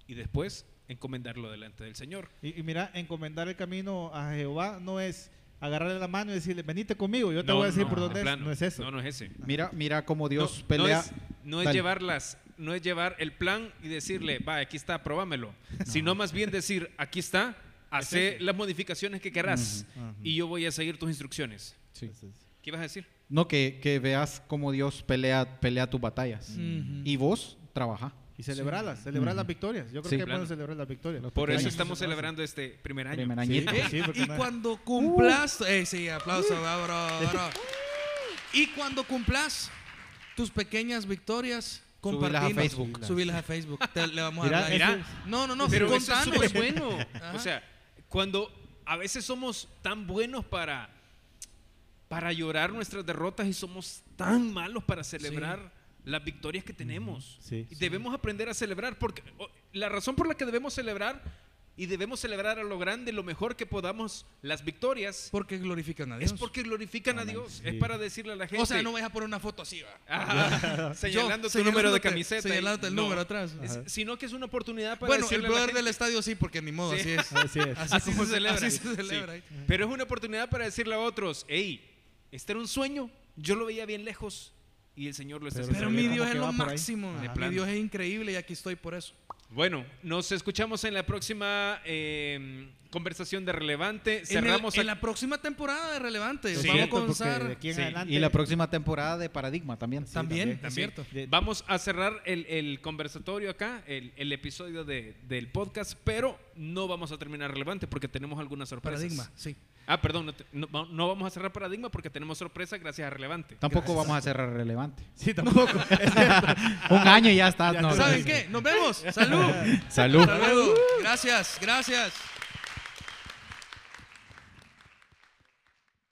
y después encomendarlo delante del Señor. Y, y mira, encomendar el camino a Jehová no es agarrarle la mano y decirle, venite conmigo, yo te No, voy a decir no, por de dónde es. plano. No es eso. No, no es ese. Mira, mira cómo Dios no, pelea. No es, no es llevarlas, no es llevar el plan y decirle, va, aquí está, probámelo. Sino más bien decir, aquí está, hace las modificaciones que querrás Ujú, ujú. y yo voy a seguir tus instrucciones. Sí. ¿Qué ibas a decir? No, que, que veas cómo Dios pelea, pelea tus batallas. Y vos trabaja. Y celebrarlas, celebrar las victorias. Yo creo Sí. que Claro. celebrar las victorias. Por eso estamos celebrando este primer año. Primer pues sí, y no- cuando cumplas, eh, sí, aplauso, bro, bro. Y cuando cumplas tus pequeñas victorias, Subilas a compartilas. Facebook. Subilas a Facebook. Te- le vamos a eso es- No, no, no, Pero eso es contanos. bueno. Ajá. O sea, cuando a veces somos tan buenos para, para llorar nuestras derrotas y somos tan malos para celebrar las victorias que tenemos. Sí, y debemos aprender a celebrar, porque la razón por la que debemos celebrar y debemos celebrar a lo grande, lo mejor que podamos las victorias, Porque glorifican a Dios. es porque glorifican a Dios. sí. Es para decirle a la gente. o sea, no vayas a poner una foto así, va. Ajá, señalando Yo tu número de camiseta. señalándote el no. número atrás. Es- sino que es una oportunidad para Bueno, el decirle a la brother del estadio sí, porque ni modo, Sí. así es. Así es. Así, Así como se celebra. Así se Sí. celebra. Pero es una oportunidad para decirle a otros, hey, este era un sueño, yo lo veía bien lejos y el Señor lo está Pero Pero mi Dios es lo máximo. Mi. Dios es increíble y aquí estoy por eso. Bueno, nos escuchamos en la próxima eh, conversación de Relevante. En, el- Cerramos en la próxima temporada de Relevante. Sí. Vamos a Cierto, comenzar. de aquí en Sí. adelante- Y la próxima temporada de Paradigma también. También, es También. cierto. De- Vamos a cerrar el, el conversatorio acá, el, el episodio de- del podcast, pero no vamos a terminar relevante porque tenemos algunas sorpresas. Paradigma, sí. Ah, perdón, no, te- no- no vamos a cerrar paradigma porque tenemos sorpresa gracias a relevante. Tampoco vamos a cerrar relevante. Sí, tampoco. Un año y ya está. Ya no, ¿Saben qué? Nos vemos. Salud. Salud. Hasta luego. Gracias, gracias.